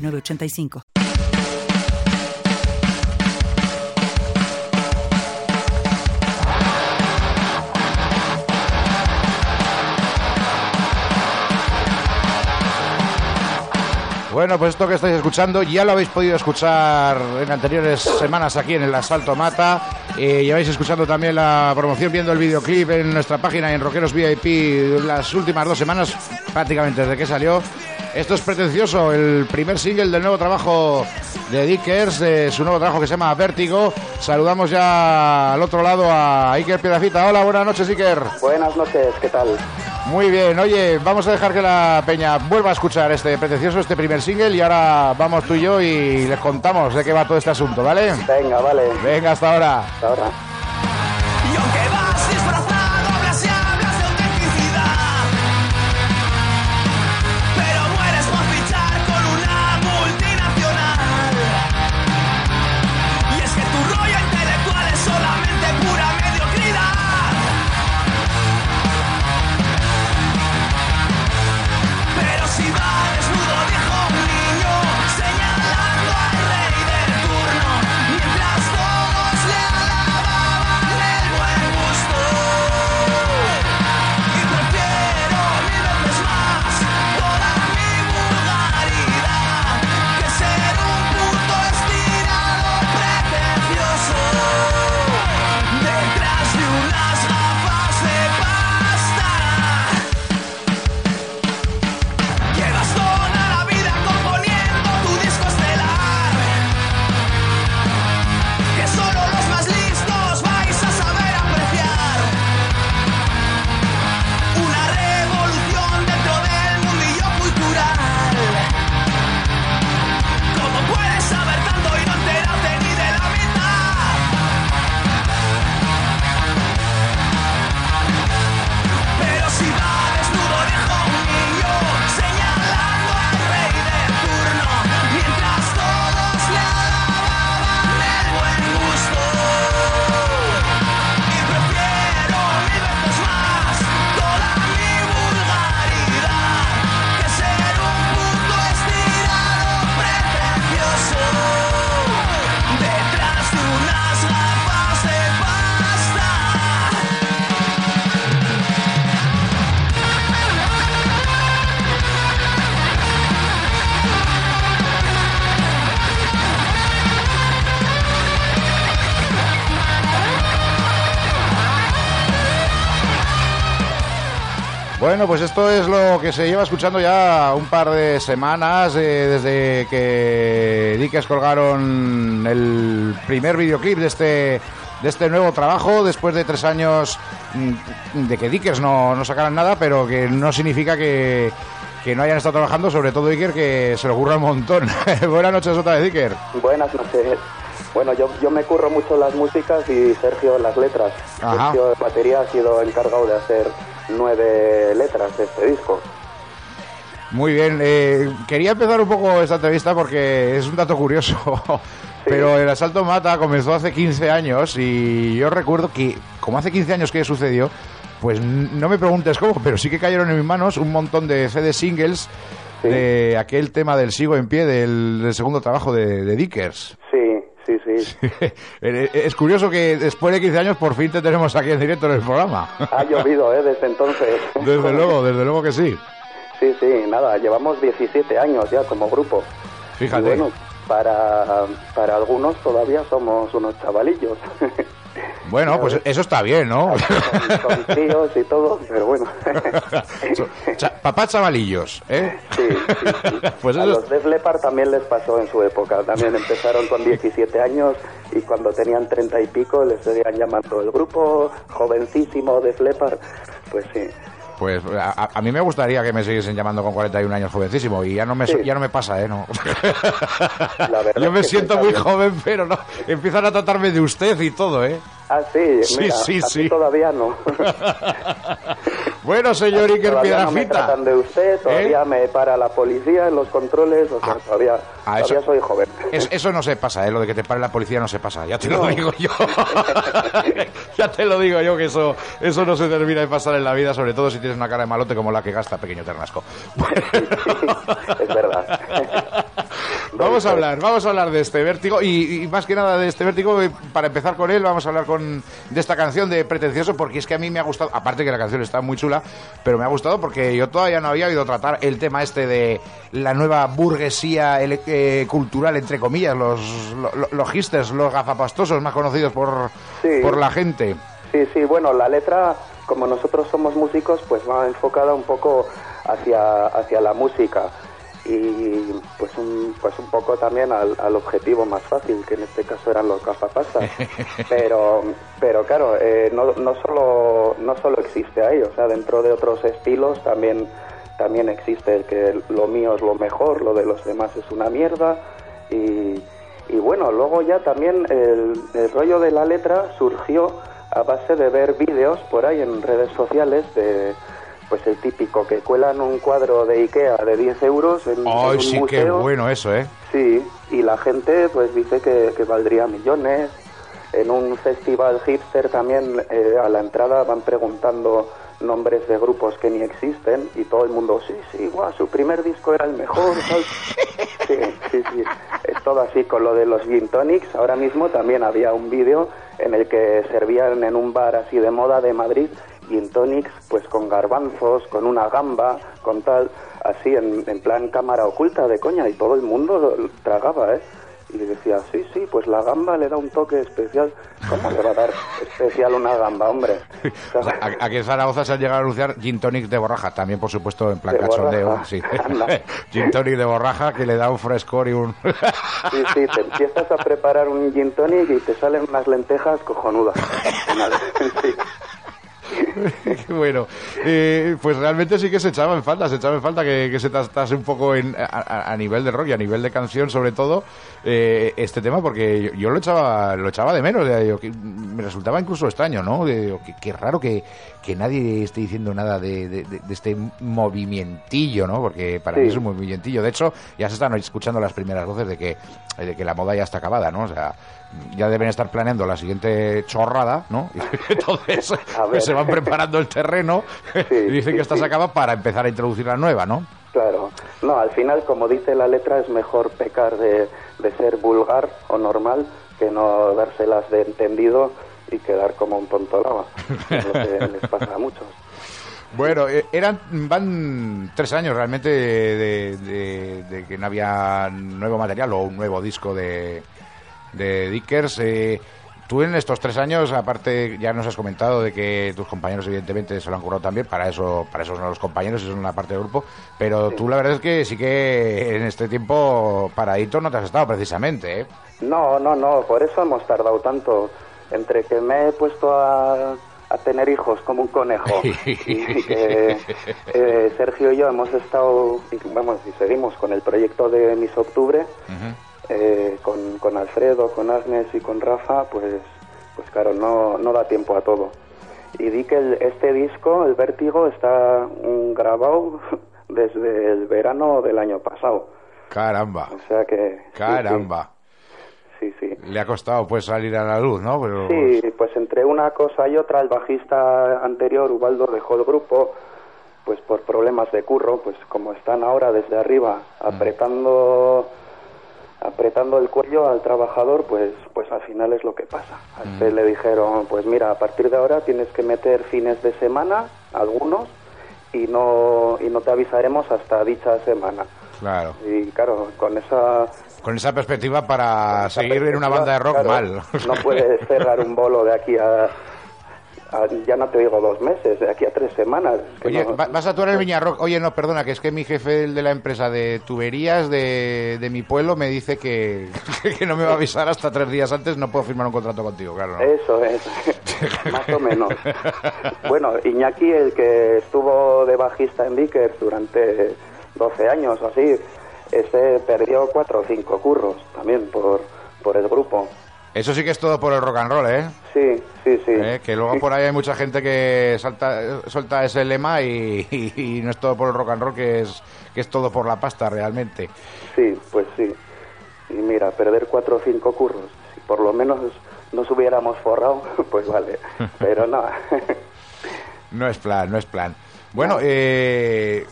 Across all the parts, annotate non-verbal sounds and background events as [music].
985. Bueno, pues esto que estáis escuchando ya lo habéis podido escuchar en anteriores semanas aquí en el Asalto Mata. Eh, lleváis escuchando también la promoción, viendo el videoclip en nuestra página en Rockeros VIP las últimas dos semanas, prácticamente desde que salió. Esto es pretencioso, el primer single del nuevo trabajo de Dickers, de su nuevo trabajo que se llama Vértigo. Saludamos ya al otro lado a Iker Piedacita. Hola, buenas noches, Iker. Buenas noches, ¿qué tal? Muy bien, oye, vamos a dejar que la peña vuelva a escuchar este pretencioso, este primer single y ahora vamos tú y yo y les contamos de qué va todo este asunto, ¿vale? Venga, vale. Venga, hasta ahora. Hasta ahora. Bueno, pues esto es lo que se lleva escuchando ya un par de semanas eh, desde que Dickers colgaron el primer videoclip de este de este nuevo trabajo después de tres años mm, de que Dickers no, no sacaran nada, pero que no significa que, que no hayan estado trabajando, sobre todo Dicker, que se lo ocurra un montón. [laughs] Buenas noches otra vez, Dicker. Buenas noches. Bueno, yo, yo me curro mucho las músicas y Sergio las letras. Sergio de batería ha sido encargado de hacer nueve letras de este disco. Muy bien, eh, quería empezar un poco esta entrevista porque es un dato curioso, [laughs] pero el asalto Mata comenzó hace 15 años y yo recuerdo que, como hace 15 años que sucedió, pues no me preguntes cómo, pero sí que cayeron en mis manos un montón de CD singles de aquel tema del Sigo en pie del, segundo trabajo de, de Dickers. Sí, sí, sí. [laughs] Eh, es curioso que después de 15 años por fin te tenemos aquí en directo en el programa. Ha llovido, ¿eh? Desde entonces. [laughs] Desde luego, desde luego que sí. Sí, sí, nada, llevamos 17 años ya como grupo. Fíjate. bueno, para, para algunos todavía somos unos chavalillos. [laughs] Bueno, pues eso está bien, ¿no? Con, tíos y todo, pero bueno. [laughs] papá chavalillos, ¿eh? Sí, sí, [laughs] Pues A los Def Leppard también les pasó en su época. También empezaron con 17 años y cuando tenían 30 y pico les seguían llamando el grupo jovencísimo Def Leppard. Pues sí. Pues a, mí me gustaría que me siguiesen llamando con 41 años jovencísimo y ya no me ya no me pasa, ¿eh? No. [laughs] Yo me siento muy joven, pero no empiezan a tratarme de usted y todo, ¿eh? Ah, sí, sí, sí, sí. todavía no. [laughs] bueno, señor Iker Todavía no me tratan de usted, todavía ¿Eh? me para la policía en los controles, o sea, ah, todavía, ah, todavía soy joven. eso no se pasa, ¿eh? Lo de que te pare la policía no se pasa, ya te lo digo yo. [laughs] ya te lo digo yo que eso, eso no se termina de pasar en la vida, sobre todo si tienes una cara de malote como la que gasta Pequeño Ternasco. [laughs] [laughs] es verdad. Vamos a hablar, vamos a hablar de este vértigo y, más que nada de este vértigo, eh, para empezar con él, vamos a hablar con, de esta canción de Pretencioso porque es que a mí me ha gustado, aparte que la canción está muy chula, pero me ha gustado porque yo todavía no había oído tratar el tema este de la nueva burguesía eh, cultural, entre comillas, los, los, los los gafapastosos más conocidos por, por la gente. Sí, sí, bueno, la letra, como nosotros somos músicos, pues va enfocada un poco hacia, hacia la música y pues un, pues un poco también al, objetivo más fácil, que en este caso eran los gafapastas. [laughs] pero, pero claro, eh, no, no, solo, no solo existe ahí, o sea, dentro de otros estilos también, también existe que lo mío es lo mejor, lo de los demás es una mierda. Y, y bueno, luego ya también el, el rollo de la letra surgió a base de ver vídeos por ahí en redes sociales de pues el típico que cuelan un cuadro de Ikea de 10 euros en, Ay, un sí, museo. qué bueno eso, ¿eh? Sí, y la gente pues dice que, valdría millones. En un festival hipster también eh, a la entrada van preguntando nombres de grupos que ni existen y todo el mundo, sí, sí, guau, su primer disco era el mejor. [laughs] Sí, sí, sí. Es todo así con lo de los gin tonics. Ahora mismo también había un vídeo en el que servían en un bar así de moda de Madrid gin tonics pues con garbanzos, con una gamba, con tal, así en, en plan cámara oculta de coña y todo el mundo tragaba, ¿eh? Y le decía, sí, sí, pues la gamba le da un toque especial. ¿Cómo le va a dar especial una gamba, hombre? [laughs] aquí en Zaragoza se han llegado a anunciar gin tonic de borraja, también por supuesto en plan cachondeo. Sí. [laughs] [laughs] gin tonic de borraja que le da un frescor y un... sí, sí, te empiezas a preparar un gin tonic y te salen unas lentejas cojonudas. sí. [laughs] bueno, eh, pues realmente sí que se echaba en falta, se echaba en falta que, se tratase un poco en, a, nivel de rock y a nivel de canción, sobre todo, eh, este tema, porque yo, lo echaba lo echaba de menos, me resultaba incluso extraño, ¿no? qué raro que, nadie esté diciendo nada de, este movimientillo, ¿no? Porque para mí es un movimientillo. De hecho, ya se están escuchando las primeras voces de que, de que la moda ya está acabada, ¿no? O sea, ya deben estar planeando la siguiente chorrada, ¿no? [laughs] Entonces se van preparando el terreno [laughs] y dicen que esta se acaba para empezar a introducir la nueva, ¿no? Claro. No, al final, como dice la letra, es mejor pecar de, ser vulgar o normal que no dárselas de entendido y quedar como un tonto lava. Es lo que [laughs] les pasa a muchos. Bueno, eh, eran van tres años realmente de, que no había nuevo material o un nuevo disco de, de Dickers. Eh, tú en estos tres años, aparte, ya nos has comentado de que tus compañeros, evidentemente, se lo han curado también. Para eso, para eso son los compañeros y son una parte del grupo. Pero tú, la verdad es que sí que en este tiempo paradito no te has estado precisamente. ¿eh? No, no, no. Por eso hemos tardado tanto. Entre que me he puesto a, tener hijos como un conejo [laughs] y que eh, Sergio y yo hemos estado, vamos, y seguimos con el proyecto de Miss Octubre. Eh, con, con, Alfredo, con Agnes y con Rafa, pues, pues claro, no, no da tiempo a todo. Y di que este disco, El Vértigo, está grabado [laughs] desde el verano del año pasado. Caramba. O sea que... Caramba. Sí, sí. Le ha costado pues salir a la luz, ¿no? Pero, sí, pues... pues entre una cosa y otra, el bajista anterior, Ubaldo, dejó el grupo pues por problemas de curro, pues como están ahora desde arriba mm. Apretando el cuello al trabajador, pues, pues al final es lo que pasa. A este le dijeron, pues mira, a partir de ahora tienes que meter fines de semana, algunos, y no, y no te avisaremos hasta dicha semana. Claro. Y claro, con esa... Con esa perspectiva para seguir en una banda de rock mal. No puedes cerrar un bolo de aquí a, ya no te digo dos meses, de aquí a tres semanas. Oye, vas a actuar en Viñarroc. Oye, no, perdona, que es que mi jefe de la empresa de tuberías de, de mi pueblo me dice que, [laughs] que, no me va a avisar hasta tres días antes, no puedo firmar un contrato contigo, claro. Eso es, [laughs] más o menos. bueno, Iñaki, el que estuvo de bajista en Vickers durante 12 años o así, ese perdió cuatro o cinco curros también por, por el grupo. Eso sí que es todo por el rock and roll, ¿eh? Sí, sí, sí. ¿Eh? Que luego por ahí hay mucha gente que salta, suelta ese lema [laughs] y, no es todo por el rock and roll, que es, que es todo por la pasta realmente. Sí, pues sí. Y mira, perder cuatro o cinco curros, si por lo menos nos hubiéramos forrado, [laughs] pues vale. [laughs] Pero no. no es plan, no es plan. Bueno, eh,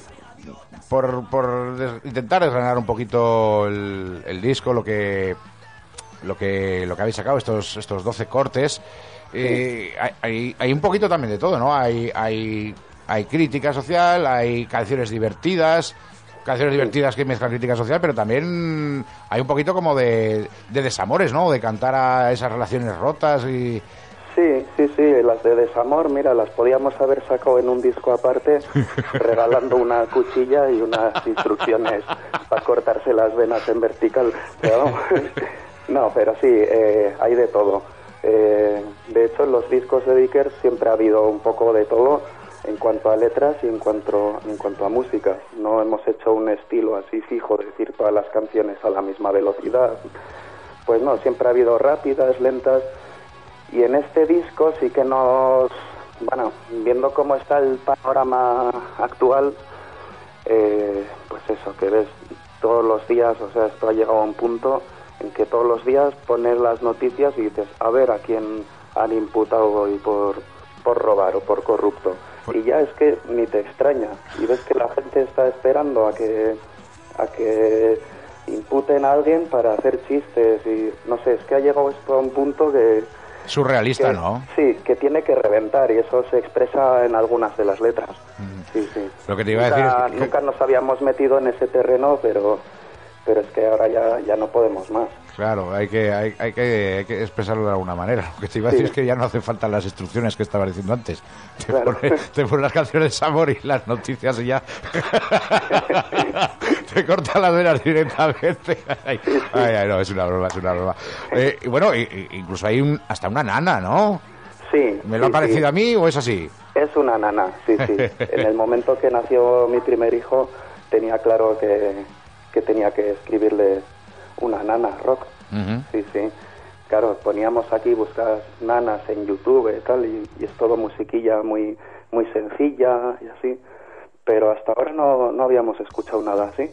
por, por intentar desgranar un poquito el, disco, lo que lo que lo que habéis sacado estos estos 12 cortes. Eh, hay, hay, un poquito también de todo no hay hay hay crítica social hay canciones divertidas canciones divertidas que mezclan crítica social pero también hay un poquito como de, de desamores no de cantar a esas relaciones rotas y Sí, sí, sí, las de desamor, mira, las podíamos haber sacado en un disco aparte, [laughs] regalando una cuchilla y unas instrucciones para cortarse las venas en vertical. [laughs] no, pero sí, eh, hay de todo. Eh, de hecho, en los discos de Dicker siempre ha habido un poco de todo en cuanto a letras y en cuanto, en cuanto a música. No hemos hecho un estilo así fijo, de decir todas las canciones a la misma velocidad. Pues no, siempre ha habido rápidas, lentas y en este disco sí que nos, bueno, viendo cómo está el panorama actual, eh, pues eso, que ves todos los días, o sea, esto ha llegado a un punto que todos los días pones las noticias y dices, a ver a quién han imputado hoy por, por robar o por corrupto. Y ya es que ni te extraña. Y ves que la gente está esperando a que, a que imputen a alguien para hacer chistes y no sé, es que ha llegado esto a un punto que Surrealista, ¿no? Sí, que tiene que reventar y eso se expresa en algunas de las letras. Mm. Sí, sí. Lo que te iba a decir es que... Nunca nos habíamos metido en ese terreno, pero, pero es que ahora ya, ya no podemos más. Claro, hay que, hay, hay, que, expresarlo de alguna manera. Lo que te iba a decir es que ya no hacen falta las instrucciones que estaba diciendo antes. Te, pones las canciones de amor y las noticias y ya [laughs] te corta las venas directamente. Ay, ay, no, es una broma, es una broma. Eh, bueno, incluso hay un, hasta una nana, ¿no? Sí. ¿Me lo ha parecido a mí o es así? Es una nana, sí, sí. [laughs] en el momento que nació mi primer hijo tenía claro que, que tenía que escribirle una nana rock. Sí, sí. Claro, poníamos aquí buscar nanas en YouTube y tal, y, es todo musiquilla muy, muy sencilla y así. Pero hasta ahora no, no habíamos escuchado nada así.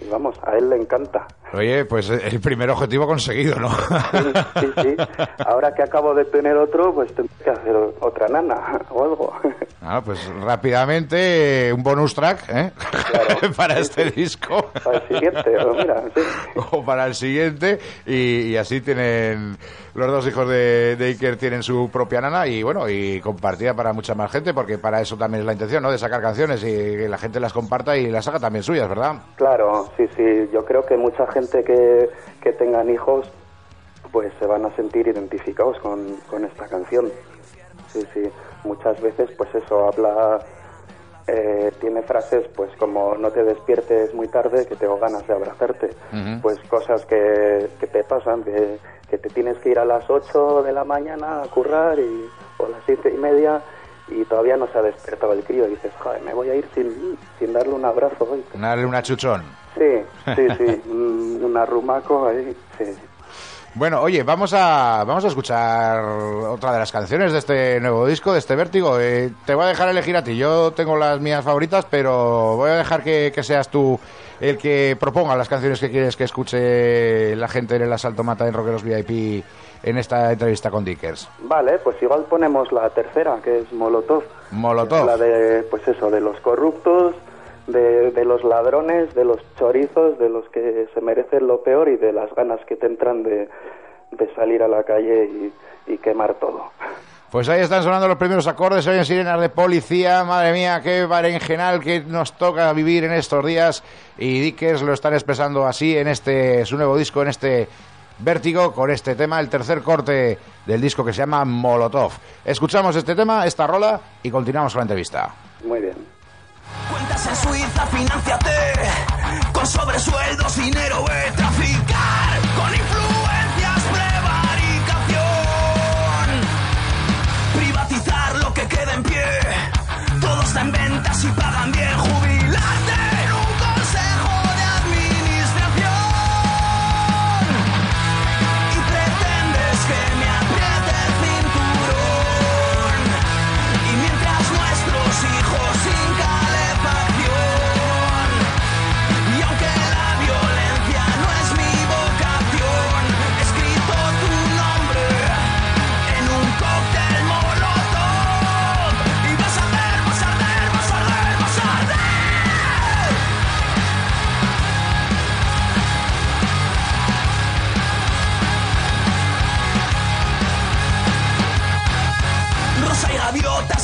Y vamos, a él le encanta. Oye, pues el primer objetivo conseguido, ¿no? Sí, sí, Ahora que acabo de tener otro, pues tengo que hacer otra nana o algo. Ah, pues rápidamente un bonus track, ¿eh? [laughs] para este disco. Para el siguiente, o mira, [laughs] O para el siguiente, y, así tienen los dos hijos de, Iker tienen su propia nana y bueno, y compartida para mucha más gente, porque para eso también es la intención, ¿no? De sacar canciones y que la gente las comparta y las haga también suyas, ¿verdad? Claro, sí, sí. Yo creo que mucha gente que, que tengan hijos, pues se van a sentir identificados con, con esta canción. Sí, sí. Muchas veces, pues eso, habla eh, tiene frases pues como no te despiertes muy tarde que tengo ganas de abrazarte pues cosas que, que te pasan que, que, te tienes que ir a las 8 de la mañana a currar y, o a las siete y media y todavía no se ha despertado el crío y dices joder me voy a ir sin, sin darle un abrazo hoy darle una chuchón sí sí sí [laughs] un, un arrumaco ahí sí bueno, oye, vamos a, vamos a escuchar otra de las canciones de este nuevo disco, de este Vértigo. Eh, te voy a dejar elegir a ti. Yo tengo las mías favoritas, pero voy a dejar que, seas tú el que proponga las canciones que quieres que escuche la gente en el Asalto Mata en Rockeros VIP en esta entrevista con Dickers. Vale, pues igual ponemos la tercera, que es Molotov. Molotov. La de, pues eso, de los corruptos, de, los ladrones, de los chorizos, de los que se merecen lo peor y de las ganas que te entran de, salir a la calle y, quemar todo. Pues ahí están sonando los primeros acordes, oyen sirenas de policía, madre mía, qué berenjenal que nos toca vivir en estos días y Dickers lo están expresando así en este su nuevo disco, en este Vértigo con este tema, el tercer corte del disco que se llama Molotov. Escuchamos este tema, esta rola y continuamos con la entrevista. Muy bien. Cuentas en Suiza, financiate con sobresueldos, dinero, ve traficar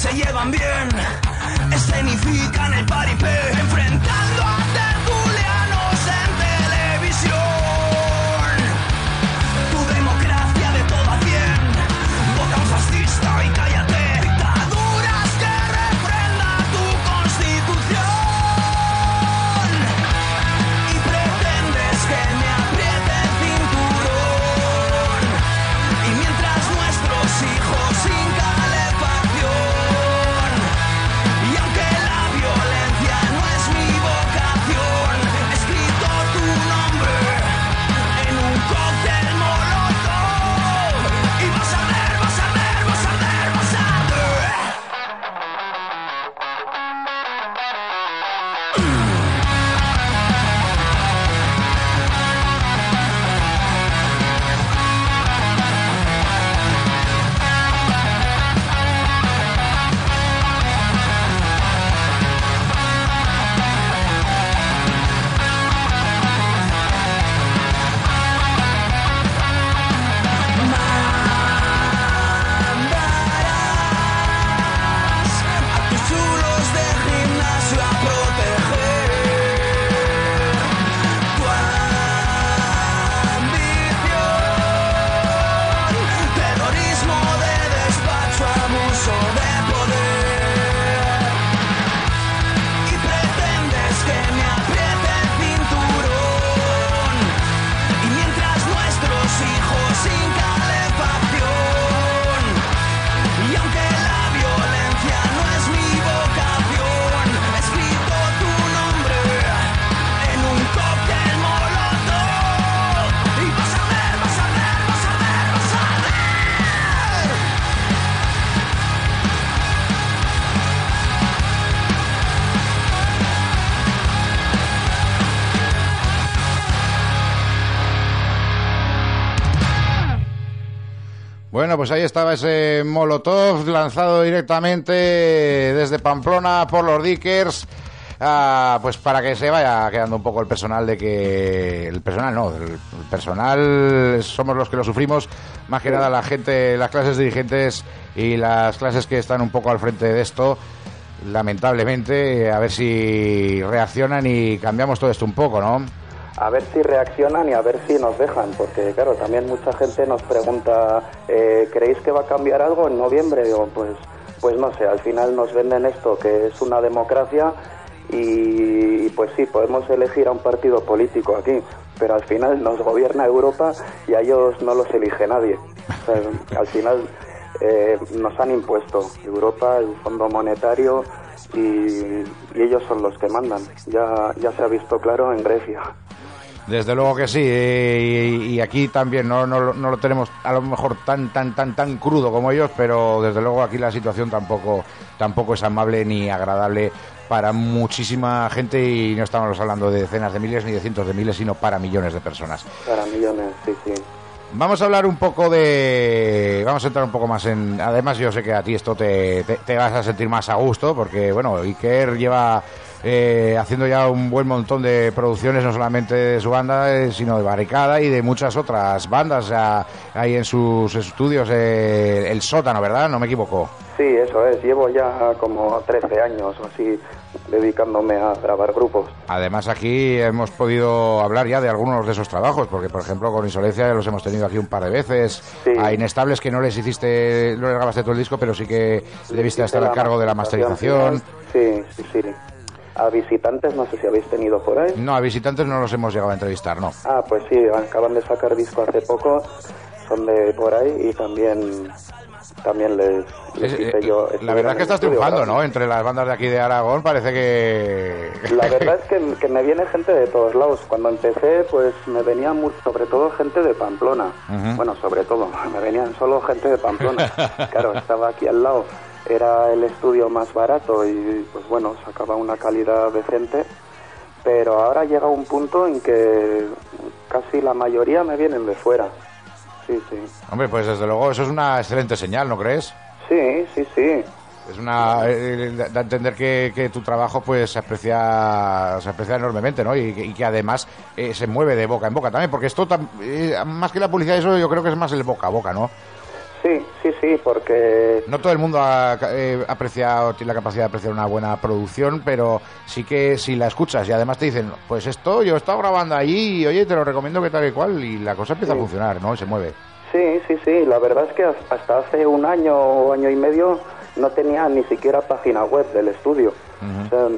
se llevan bien, escenifican el paripé, enfrentando pues ahí estaba ese Molotov lanzado directamente desde Pamplona por los Dickers. ah, pues para que se vaya quedando un poco el personal de que el personal no, el personal somos los que lo sufrimos, más que nada la gente, las clases dirigentes y las clases que están un poco al frente de esto, lamentablemente, a ver si reaccionan y cambiamos todo esto un poco, ¿no? A ver si reaccionan y a ver si nos dejan, porque claro, también mucha gente nos pregunta, eh, ¿creéis que va a cambiar algo en noviembre? Pues, pues no sé, al final nos venden esto que es una democracia y, pues sí, podemos elegir a un partido político aquí, pero al final nos gobierna Europa y a ellos no los elige nadie. O al final eh, nos han impuesto Europa, el Fondo Monetario y, y ellos son los que mandan. Ya, ya se ha visto claro en Grecia. Desde luego que sí, y, y aquí también no, no, no lo tenemos a lo mejor tan tan tan tan crudo como ellos, pero desde luego aquí la situación tampoco tampoco es amable ni agradable para muchísima gente y no estamos hablando de decenas de miles ni de cientos de miles, sino para millones de personas. Para millones, sí, sí. Vamos a hablar un poco de. Vamos a entrar un poco más en. Además, yo sé que a ti esto te, te, te vas a sentir más a gusto, porque, bueno, Iker lleva eh, haciendo ya un buen montón de producciones, no solamente de su banda, eh, sino de Barricada y de muchas otras bandas. Ya ahí en sus estudios, eh, El Sótano, ¿verdad? No me equivoco. Sí, eso es. Llevo ya como 13 años o así dedicándome a grabar grupos. Además aquí hemos podido hablar ya de algunos de esos trabajos, porque por ejemplo con Insolencia los hemos tenido aquí un par de veces. Sí. A Inestables que no les hiciste, no les grabaste todo el disco, pero sí que debiste estar a cargo de la masterización. Sí, sí, sí. A visitantes, no sé si habéis tenido por ahí. No, a visitantes no los hemos llegado a entrevistar, no. Ah, pues sí, acaban de sacar disco hace poco, son de por ahí y también también les, les Es- hice eh, yo. la verdad es que estás triunfando, ¿no? Entre las bandas de aquí de Aragón parece que... La verdad [laughs] es que, que me viene gente de todos lados. Cuando empecé, pues me venía sobre todo gente de Pamplona. Bueno, sobre todo, [laughs] me venían solo gente de Pamplona. [laughs] Claro, estaba aquí al lado. Era el estudio más barato y, pues bueno, sacaba una calidad decente. Pero ahora llega un punto en que casi la mayoría me vienen de fuera. Sí, sí. Hombre, pues desde luego eso es una excelente señal, ¿no crees? Sí, sí, sí. Es una eh, da da a entender que, que tu trabajo pues se aprecia se aprecia enormemente, ¿no? Y, que- y que además eh, se mueve de boca en boca también, porque esto tam- eh, más que la publicidad eso yo creo que es más el boca a boca, ¿no? Sí, sí, sí, porque No todo el mundo ha, eh, aprecia o tiene la capacidad de apreciar una buena producción, pero sí que si la escuchas y además te dicen, pues esto yo he estado grabando allí y oye, te lo recomiendo que tal y cual y la cosa empieza a funcionar, ¿no? Y se mueve. Sí, sí, sí. La verdad es que has- hasta hace un año o año y medio no tenía ni siquiera página web del estudio. O sea,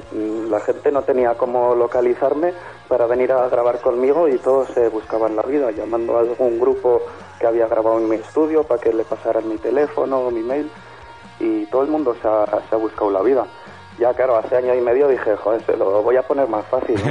la gente no tenía cómo localizarme para venir a grabar conmigo y todos se buscaban la vida, llamando a algún grupo que había grabado en mi estudio para que le pasaran mi teléfono o mi mail. Y todo el mundo se ha, se ha buscado la vida. Ya, claro, hace año y medio dije, joder, se lo voy a poner más fácil. [laughs]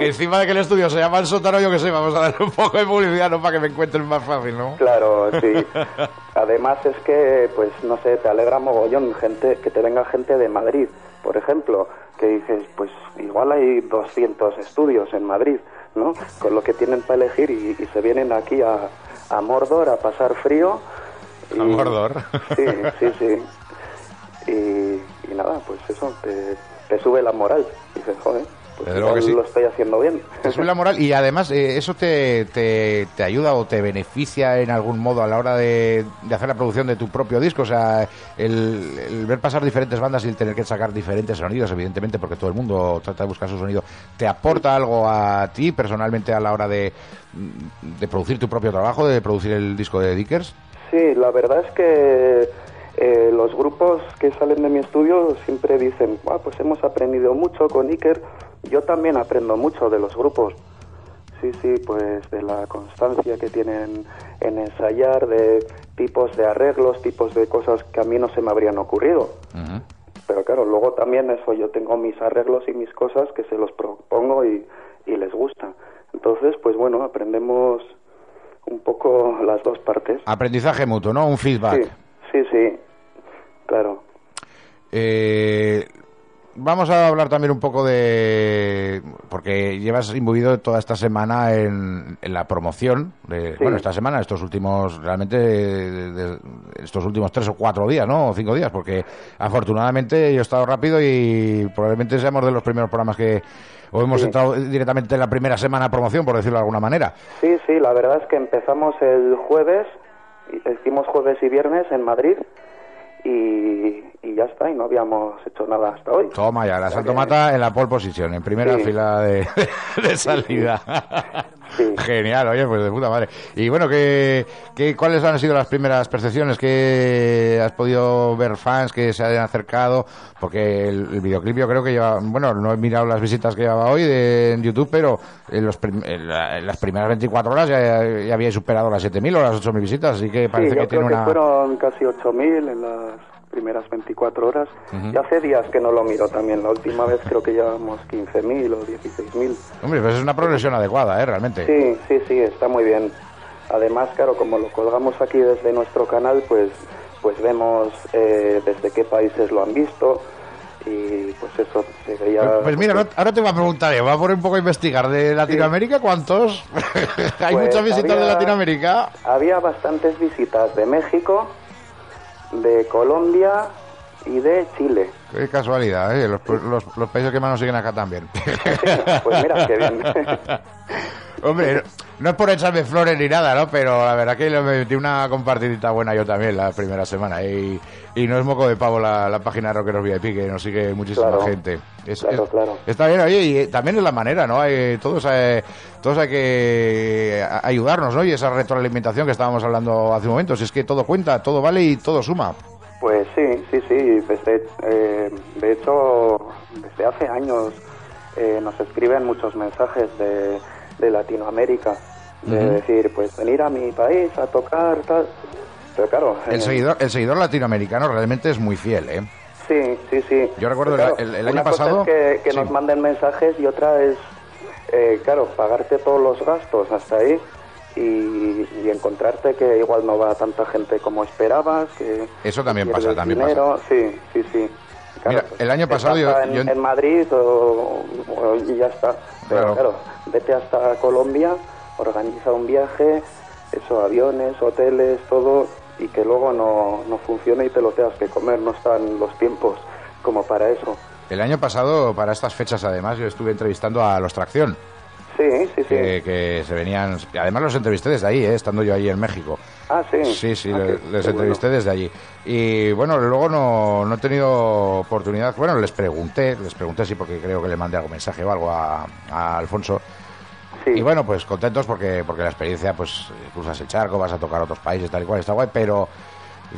Encima de que el estudio se llama el sótano, yo que sé, vamos a darle un poco de publicidad, ¿no? Para que me encuentren más fácil, ¿no? Claro, sí. [laughs] Además es que, pues, no sé, te alegra mogollón gente, que te venga gente de Madrid, por ejemplo, que dices, pues, igual hay 200 estudios en Madrid, ¿no? Con lo que tienen para elegir y, y se vienen aquí a, a Mordor a pasar frío. y- A Mordor. [laughs] Sí, sí, sí. Y, y nada, pues eso, te, te sube la moral. Dices, joder, pues luego que igual sí. lo estoy haciendo bien. Te sube la moral y además eh, eso te, te, te ayuda o te beneficia en algún modo a la hora de, de hacer la producción de tu propio disco. O sea, el, el ver pasar diferentes bandas y el tener que sacar diferentes sonidos, evidentemente, porque todo el mundo trata de buscar su sonido, ¿te aporta algo a ti personalmente a la hora de, de producir tu propio trabajo, de producir el disco de Dickers? Sí, la verdad es que eh, los grupos que salen de mi estudio siempre dicen, "Buah, pues hemos aprendido mucho con Iker. Yo también aprendo mucho de los grupos. Sí, sí, pues de la constancia que tienen en ensayar, de tipos de arreglos, tipos de cosas que a mí no se me habrían ocurrido. Pero claro, luego también eso, yo tengo mis arreglos y mis cosas que se los propongo y, y les gusta. Entonces, pues bueno, aprendemos un poco las dos partes. Aprendizaje mutuo, ¿no? Un feedback. Sí, sí, sí, claro. Eh, vamos a hablar también un poco de... Porque llevas imbuido toda esta semana en, en la promoción. De, Sí. Bueno, esta semana, estos últimos, realmente, de- de- estos últimos tres o cuatro días, ¿no? O cinco días, porque afortunadamente yo he estado rápido y probablemente seamos de los primeros programas que... O hemos Sí. entrado directamente en la primera semana de promoción, por decirlo de alguna manera. Sí, sí, la verdad es que empezamos el jueves, y- hicimos jueves y viernes en Madrid y, y ya está, y no habíamos hecho nada hasta hoy. Toma ya, la O sea Santo que- Mata en la pole position, en primera Sí. fila de, [laughs] de salida. [laughs] Sí. [laughs] Genial, oye, pues de puta madre. Y bueno, ¿qué, qué, cuáles han sido las primeras percepciones? ¿Qué has podido ver fans que se hayan acercado? Porque el, el videoclip yo creo que lleva, bueno, no he mirado las visitas que llevaba hoy de, en YouTube, pero en, los prim- en la- en las primeras 24 horas ya, ya había superado las 7.000 o las 8.000 visitas, así que Sí, parece yo que tiene creo que una... fueron casi 8.000 en las primeras 24 horas. Y hace días que no lo miro también, la última vez creo que llevamos 15.000 o 16.000. Hombre, pues es una progresión adecuada, ¿eh? Realmente. Sí, sí, sí, está muy bien. Además, claro, como lo colgamos aquí desde nuestro canal, pues, pues vemos eh, desde qué países lo han visto y pues eso se veía... Pues mira, ahora- ahora te voy a preguntar, yo voy a poner un poco a investigar. ¿De Latinoamérica cuántos? [laughs] ¿Hay Pues muchas visitas de había- Latinoamérica? Había bastantes visitas de México, de Colombia y de Chile. Qué casualidad, ¿eh? Los, los- los países que más nos siguen acá también. [laughs] Pues mira, qué bien. [laughs] Hombre, no es por echarme flores ni nada, ¿no? Pero la verdad que le metí una compartidita buena yo también la primera semana. Y, y no es moco de pavo la, la página Rockeros VIP, que nos sigue muchísima Claro. gente. Es- Claro, es- claro. Está bien, oye, y eh, también es la manera, ¿no? Hay, todos, hay, todos hay que ayudarnos, ¿no? Y esa retroalimentación que estábamos hablando hace un momento. Si es que todo cuenta, todo vale y todo suma. Pues sí, sí, sí. Desde, eh, de hecho, desde hace años eh, nos escriben muchos mensajes de, de Latinoamérica. De decir, pues venir a mi país a tocar, tal. Pero claro. El eh, seguidor, el seguidor latinoamericano realmente es muy fiel, ¿eh? Sí, sí, sí. Yo recuerdo el- el una año cosa pasado- es que, que sí. nos manden mensajes y otra es, eh, claro, pagarte todos los gastos hasta ahí y, y encontrarte que igual no va tanta gente como esperabas, que Eso también pasa, también dinero. Sí, sí, sí. Mira, el año te pasado yo- pasa en, yo- en Madrid o, o- y ya está. Claro. Pero claro, vete hasta Colombia, organiza un viaje, eso, aviones, hoteles, todo, y que luego no, no funcione y te lo tengas que comer, no están los tiempos como para eso. El año pasado, para estas fechas además, yo estuve entrevistando a los Tracción, Sí, sí, sí. que, que se venían... Además los entrevisté desde ahí, ¿eh? estando yo ahí en México. Ah, sí. Sí, sí, Ah, qué- les qué bueno. entrevisté desde allí. Y bueno, luego no, no he tenido oportunidad. Bueno, les pregunté, les pregunté sí, porque creo que le mandé algún mensaje o algo a, a Alfonso. Sí. Y bueno, pues contentos porque, porque la experiencia, pues cruzas el charco, vas a tocar otros países, tal y cual, está guay, pero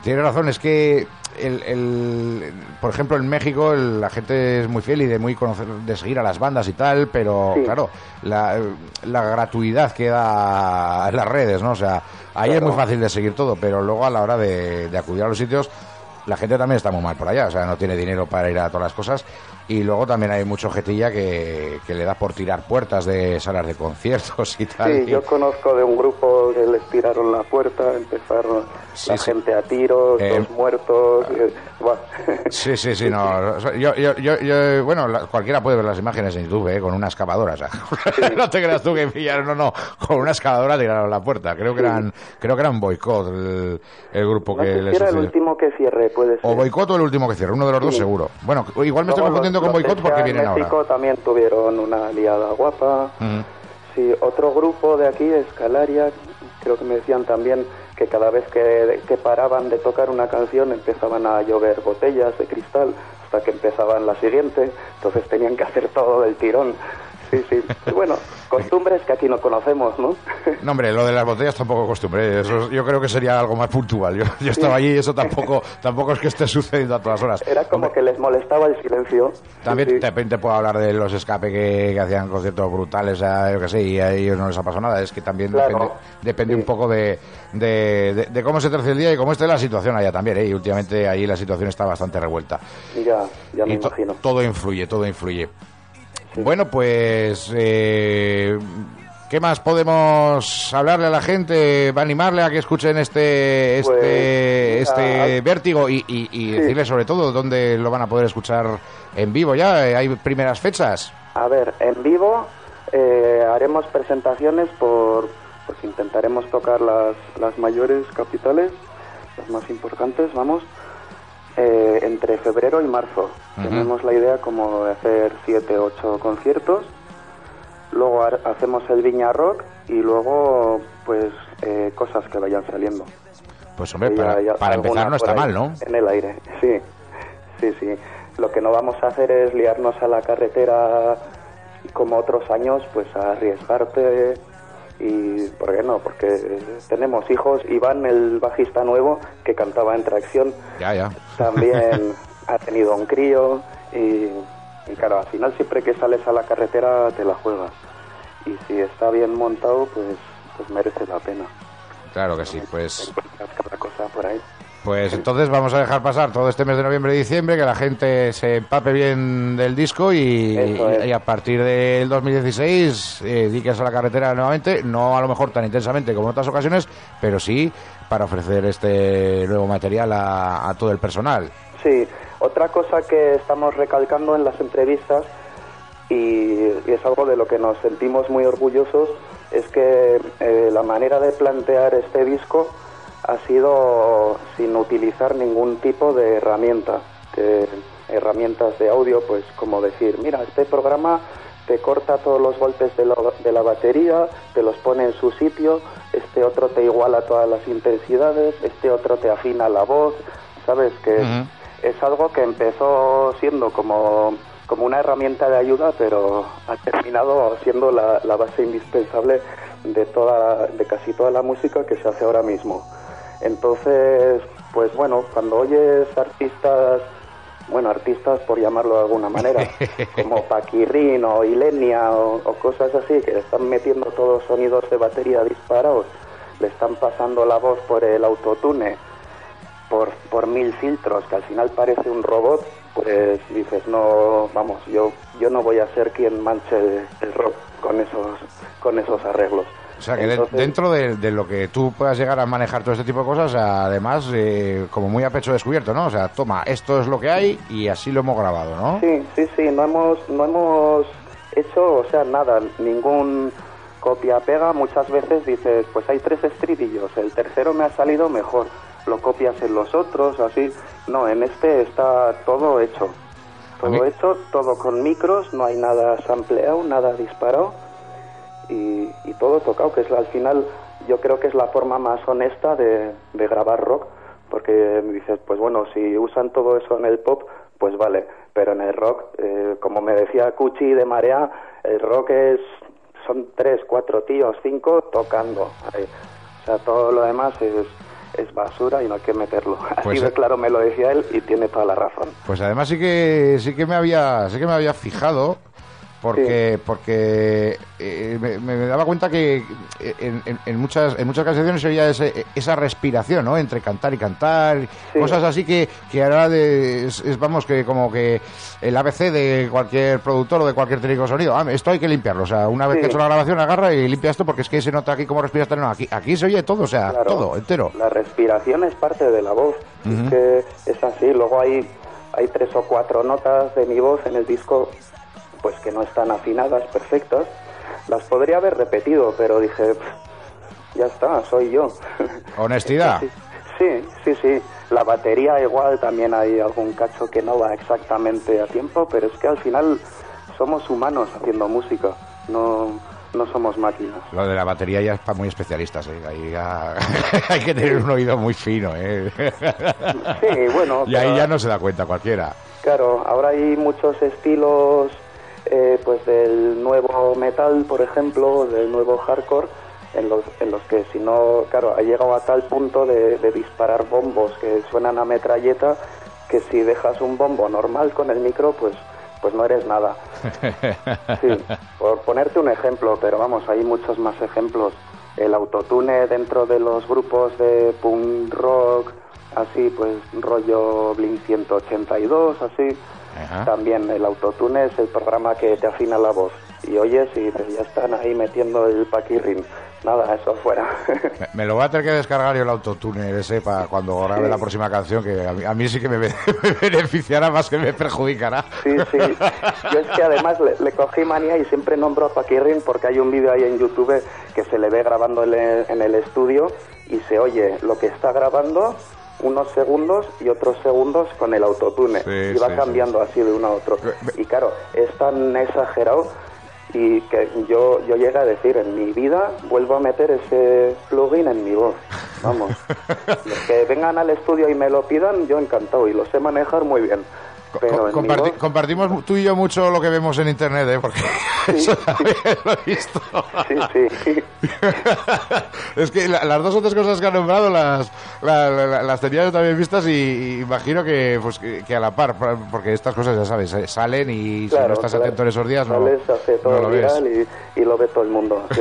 tiene razón, es que, el, el- por ejemplo, en México el- la gente es muy fiel y de muy conocer, de seguir a las bandas y tal, pero Sí. claro, la, la gratuidad que da las redes, ¿no? O sea, ahí es muy fácil de seguir todo, pero luego a la hora de, de acudir a los sitios, la gente también está muy mal por allá, o sea, no tiene dinero para ir a todas las cosas. Y luego también hay mucho jetilla que, que le da por tirar puertas de salas de conciertos y tal. Sí, y- yo conozco de un grupo que les tiraron la puerta, empezaron Sí, la sí. gente a tiros, Eh, los muertos. y- buah. Sí, sí, sí, no. Yo, yo, yo, yo- bueno, la- cualquiera puede ver las imágenes en YouTube, ¿eh? con una excavadora. o sea, [laughs] no te creas tú que pillaron, no, no, con una excavadora tiraron la puerta. Creo que eran, creo que eran boicot el, el grupo No que sé le si era el último que cierre, puede ser. O boicot o el último que cierre, uno de los dos Sí. seguro. Bueno, igual me estoy Luego confundiendo con boicot porque vienen en México también tuvieron una liada guapa. Ujú. Sí, otro grupo de aquí, Escalaria, creo que me decían también que cada vez que, que paraban de tocar una canción empezaban a llover botellas de cristal hasta que empezaban la siguiente, entonces tenían que hacer todo del tirón. Sí, sí. Bueno, costumbres que aquí no conocemos, ¿no? No, hombre, lo de las botellas tampoco costumbre. Eso, yo creo que sería algo más puntual. Yo, yo estaba allí y eso tampoco, tampoco es que esté sucediendo a todas horas. Era como que les molestaba el silencio. También sí. de repente puedo hablar de los escape que, que hacían conciertos brutales, a, yo que sé, y a ellos no les ha pasado nada. Es que también Claro. depende, depende Sí. un poco de, de, de- de cómo se tercia el día y cómo esté la situación allá también. ¿eh? Y últimamente ahí la situación está bastante revuelta. Ya, ya me Y imagino. todo influye, todo influye. Bueno, pues, eh, ¿qué más podemos hablarle a la gente? ¿Va a animarle a que escuchen este, este, Pues, este vértigo y, y- y Sí. decirle sobre todo dónde lo van a poder escuchar en vivo ya? Eh, ¿Hay primeras fechas? A ver, en vivo eh, haremos presentaciones por, pues intentaremos tocar las, las mayores capitales, las más importantes, vamos, eh, entre febrero y marzo. Tenemos la idea como de hacer siete, ocho conciertos, luego hacemos el Viña Rock y luego pues eh, cosas que vayan saliendo. Pues hombre, para, ya para empezar no está mal, ¿no? En el aire, [laughs] sí, sí, sí. Lo que no vamos a hacer es liarnos a la carretera como otros años, pues a arriesgarte y, ¿por qué no? Porque tenemos hijos, Iván, el bajista nuevo, que cantaba en tracción, Ya, ya. también [laughs] ha tenido un crío y, y claro, al final siempre que sales a la carretera te la juegas. Y si está bien montado, pues, pues merece la pena. Claro que sí, pues... Encuentras cada cosa por ahí. Pues entonces vamos a dejar pasar todo este mes de noviembre y diciembre, que la gente se empape bien del disco y, Eso es. y a partir del 2016 eh, dediques a la carretera nuevamente, no a lo mejor tan intensamente como en otras ocasiones, pero sí para ofrecer este nuevo material a, a todo el personal. Sí, otra cosa que estamos recalcando en las entrevistas y, y es algo de lo que nos sentimos muy orgullosos es que eh, la manera de plantear este disco ha sido sin utilizar ningún tipo de herramienta, que herramientas de audio, pues como decir, mira, este programa te corta todos los golpes de, lo- de la batería, te los pone en su sitio, este otro te iguala todas las intensidades, este otro te afina la voz, ¿sabes? Que es algo que empezó siendo como, como una herramienta de ayuda, pero ha terminado siendo la, la base indispensable de, toda, de casi toda la música que se hace ahora mismo. Entonces, pues bueno, cuando oyes artistas, bueno, artistas por llamarlo de alguna manera, [laughs] como Paquirrin o Ilenia o, o cosas así, que están metiendo todos sonidos de batería disparados, le están pasando la voz por el autotune, por, por mil filtros, que al final parece un robot, pues dices, no, vamos, yo, yo no voy a ser quien manche el, el rock con esos, con esos arreglos. O sea, que de- Entonces- dentro de, de lo que tú puedas llegar a manejar todo este tipo de cosas, además, eh, como muy a pecho descubierto, ¿no? O sea, toma, esto es lo que hay y así lo hemos grabado, ¿no? Sí, sí, sí, no hemos, no hemos hecho, o sea, nada, ningún copia-pega. Muchas veces dices, pues hay tres estribillos, el tercero me ha salido mejor, lo copias en los otros, así. No, en este está todo hecho. Todo hecho, todo con micros, no hay nada sampleado, nada disparado y, y todo tocado, que es al final yo creo que es la forma más honesta de, de grabar rock, porque me dices, pues bueno, si usan todo eso en el pop, pues vale, pero en el rock, eh, como me decía Cuchi de Marea, el rock es son tres, cuatro tíos, cinco tocando. ahí. O sea, todo lo demás es, es basura y no hay que meterlo. [laughs] Así Pues, de eh, claro me lo decía él y tiene toda la razón. Pues además sí que sí que me había sí que me había fijado porque porque eh, me, me daba cuenta que eh, en, en- en muchas en muchas canciones se oía ese- esa respiración no entre cantar y cantar Sí. cosas así que, que ahora de, es, es, vamos que como que el ABC de cualquier productor o de cualquier técnico de sonido ah, esto hay que limpiarlo o sea una vez Sí. que he hecho la grabación agarra y limpia esto porque es que se nota aquí cómo respiras no, aquí aquí se oye todo o sea Claro. todo entero La respiración es parte de la voz. Es que es así. Luego hay, hay tres o cuatro notas de mi voz en el disco pues que no están afinadas, perfectas. Las podría haber repetido, pero dije, "Pff, ya está, soy yo. [laughs] honestidad Sí, sí, sí. La batería igual también hay algún cacho que no va exactamente a tiempo, pero es que al final somos humanos haciendo música, no, no somos máquinas. Lo de la batería ya es para muy especialistas, ¿eh? Ahí ya- [laughs] hay que tener un oído muy fino, ¿eh? Sí, bueno, [laughs] Y ahí pero- ya no se da cuenta cualquiera. Claro, ahora hay muchos estilos eh, pues del nuevo metal, por ejemplo, del nuevo hardcore, en los, en los que si no, claro, ha llegado a tal punto de, de disparar bombos que suenan a metralleta que si dejas un bombo normal con el micro, pues, pues no eres nada. [laughs] Sí, por ponerte un ejemplo, pero vamos, hay muchos más ejemplos. El autotune dentro de los grupos de punk rock, así pues rollo Blink 182, así. Ajá. También el autotune es el programa que te afina la voz. Y oyes y dices, ya están ahí metiendo el paquirrin. Nada, eso fuera. [laughs] Me, me lo voy a tener que descargar yo el autotune ese para cuando grabe Sí. la próxima canción, que a mí, a mí sí que me, be- [laughs] me beneficiará más que me perjudicará. Sí, sí. Yo es que además le, le cogí manía y siempre nombro a Paquirrin porque hay un vídeo ahí en YouTube que se le ve grabando en el, en el estudio y se oye lo que está grabando unos segundos y otros segundos con el autotune Sí, y va sí, cambiando así de uno a otro. Y claro, es tan exagerado y que yo, yo llegué a decir, en mi vida vuelvo a meter ese plugin en mi voz. Vamos. [laughs] Los que vengan al estudio y me lo pidan, yo encantado y lo sé manejar muy bien. Co- comparti- compartimos tú y yo mucho lo que vemos en internet, ¿eh? Porque eso también lo he visto. Sí, sí. [laughs] es que la- las dos o tres cosas que han nombrado las, la- la- la- las tenía yo también vistas y, y imagino que, pues, que, que a la par, porque estas cosas ya sabes, eh, salen y si no estás claro. atento en esos días no, Sales, hace todo no lo ves. y, y lo ve todo el mundo. [laughs]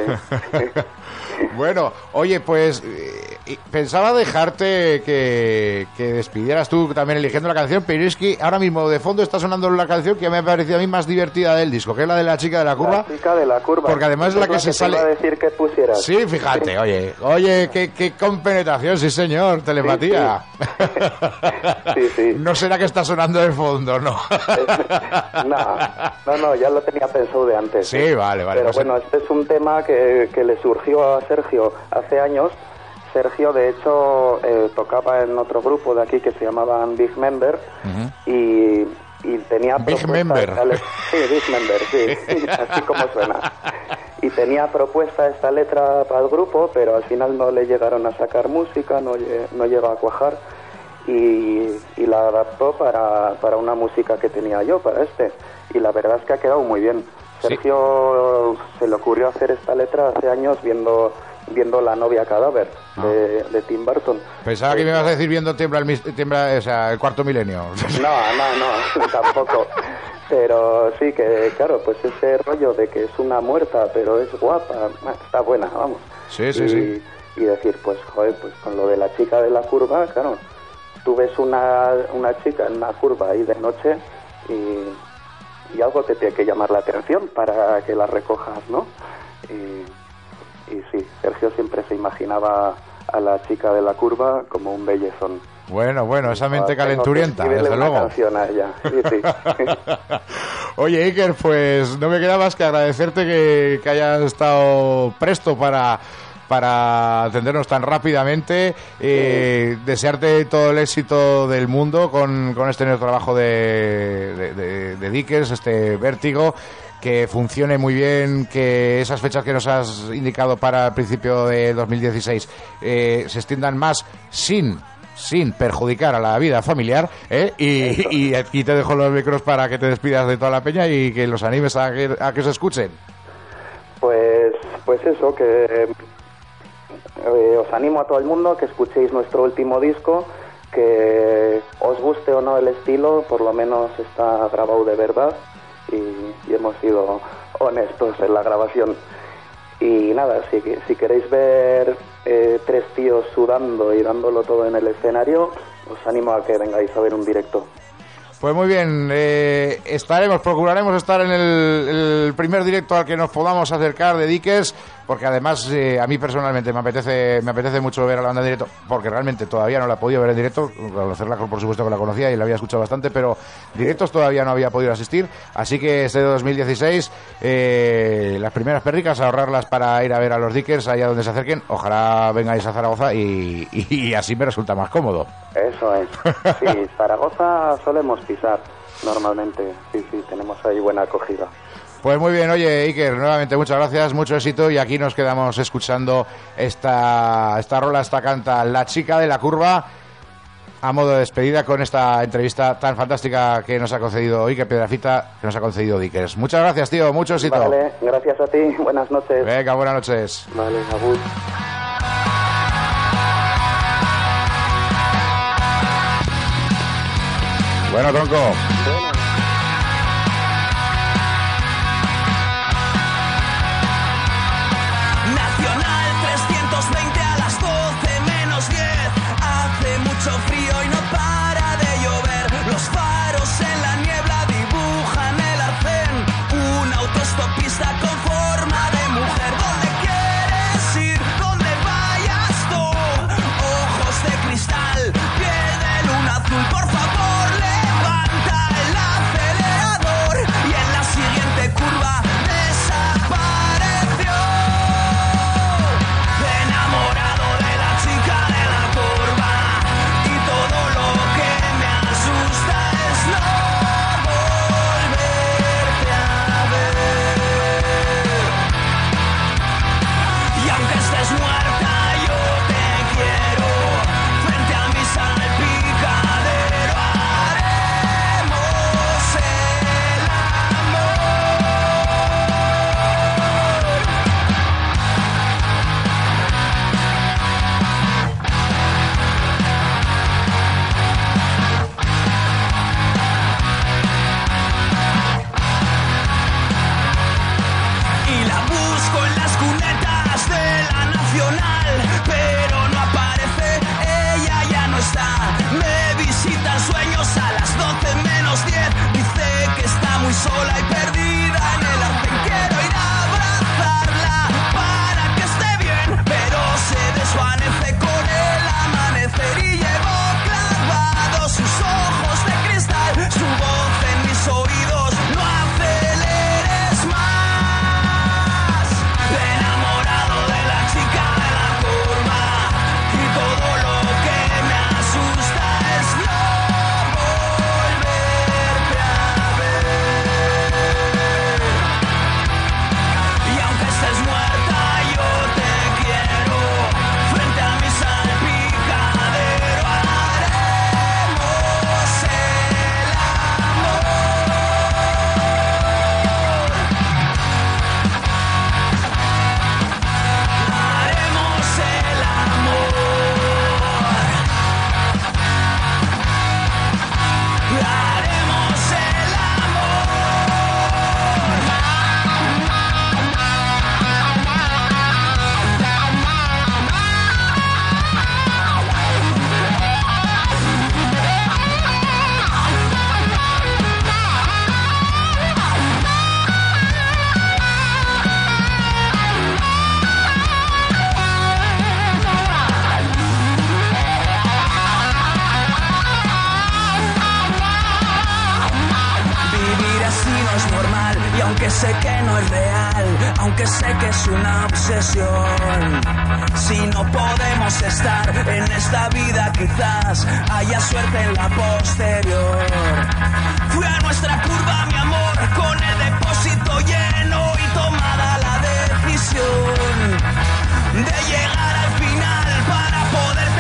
Bueno, oye, pues eh, pensaba dejarte que, que despidieras tú también eligiendo la canción, pero es que ahora mismo de fondo está sonando la canción que me ha parecido a mí más divertida del disco, que es la de la chica de la curva. La chica de la curva. Porque además es la que se te sale- iba a decir que pusieras. Sí, fíjate, oye, oye, qué, qué compenetración, sí señor, telepatía. Sí, sí. [laughs] No será que está sonando de fondo, no. [laughs] no, no, no, ya lo tenía pensado de antes. Sí, vale, vale, Pero pues- bueno, este es un tema que, que le surgió a Sergio hace años. Sergio, de hecho, eh, tocaba en otro grupo de aquí que se llamaban Big Member y, y tenía Big propuesta member. Sí, Big Member, sí, [laughs] así como suena. Y tenía propuesta esta letra para el grupo, pero al final no le llegaron a sacar música, no, no llegó a cuajar y, y la adaptó para, para una música que tenía yo, para este. Y la verdad es que ha quedado muy bien. Sí. Sergio se le ocurrió hacer esta letra hace años viendo viendo La novia cadáver de, de Tim Burton. Pensaba que me ibas a decir viendo tiembla el, tiembla, o sea, el cuarto milenio. No, no, no, [laughs] tampoco. Pero sí que, claro, pues ese rollo de que es una muerta, pero es guapa, ah, está buena, vamos. Sí, sí, y, sí. Y decir, pues, joder, pues con lo de la chica de la curva, claro, tú ves una, una chica en una curva ahí de noche y, y algo te tiene que llamar la atención para que la recojas, ¿no? Y, y sí, Sergio siempre se imaginaba a la chica de la curva como un bellezón. Bueno, bueno, esa mente Ah, calenturienta, desde luego. Sí, sí. [laughs] Oye, Iker, pues no me queda más que agradecerte que, que hayas estado presto para, para atendernos tan rápidamente. Eh, Desearte todo el éxito del mundo con, con este nuevo trabajo de, de, de- de Dickers, este vértigo. Que funcione muy bien, que esas fechas que nos has indicado para el principio de 2016 eh, se extiendan más sin sin perjudicar a la vida familiar ¿eh? y, y aquí te dejo los micros para que te despidas de toda la peña y que los animes a que, a que se escuchen. Pues, pues eso, que eh, os animo a todo el mundo a que escuchéis nuestro último disco, que os guste o no el estilo, por lo menos está grabado de verdad y, y hemos sido honestos en la grabación. Y nada, si, si queréis ver eh, tres tíos sudando y dándolo todo en el escenario, os animo a que vengáis a ver un directo. Pues muy bien, eh, estaremos, procuraremos estar en el, el primer directo al que nos podamos acercar de Diques, porque además eh, a mí personalmente me apetece, me apetece mucho ver a la banda en directo, porque realmente todavía no la he podido ver en directo, conocerla por supuesto que la conocía y la había escuchado bastante, pero directos todavía no había podido asistir, así que este 2016 eh, las primeras perricas ahorrarlas para ir a ver a los Dickers allá donde se acerquen, ojalá vengáis a Zaragoza y, y así me resulta más cómodo. Eso es. Sí, [laughs] Zaragoza solemos pisar normalmente. Sí, sí, tenemos ahí buena acogida. Pues muy bien, oye Iker, nuevamente muchas gracias, mucho éxito y aquí nos quedamos escuchando esta, esta rola, esta canta La chica de la curva a modo de despedida con esta entrevista tan fantástica que nos ha concedido Iker Piedrafita, que nos ha concedido Dickers. Muchas gracias, tío, mucho éxito. Vale, gracias a ti. Buenas noches. Venga, buenas noches. Vale, agur. Bueno, tronco. Nacional aunque sé que no es real, aunque sé que es una obsesión. Si no podemos estar en esta vida, quizás haya suerte en la posterior. Fui a nuestra curva, mi amor, con el depósito lleno y tomada la decisión de llegar al final para poder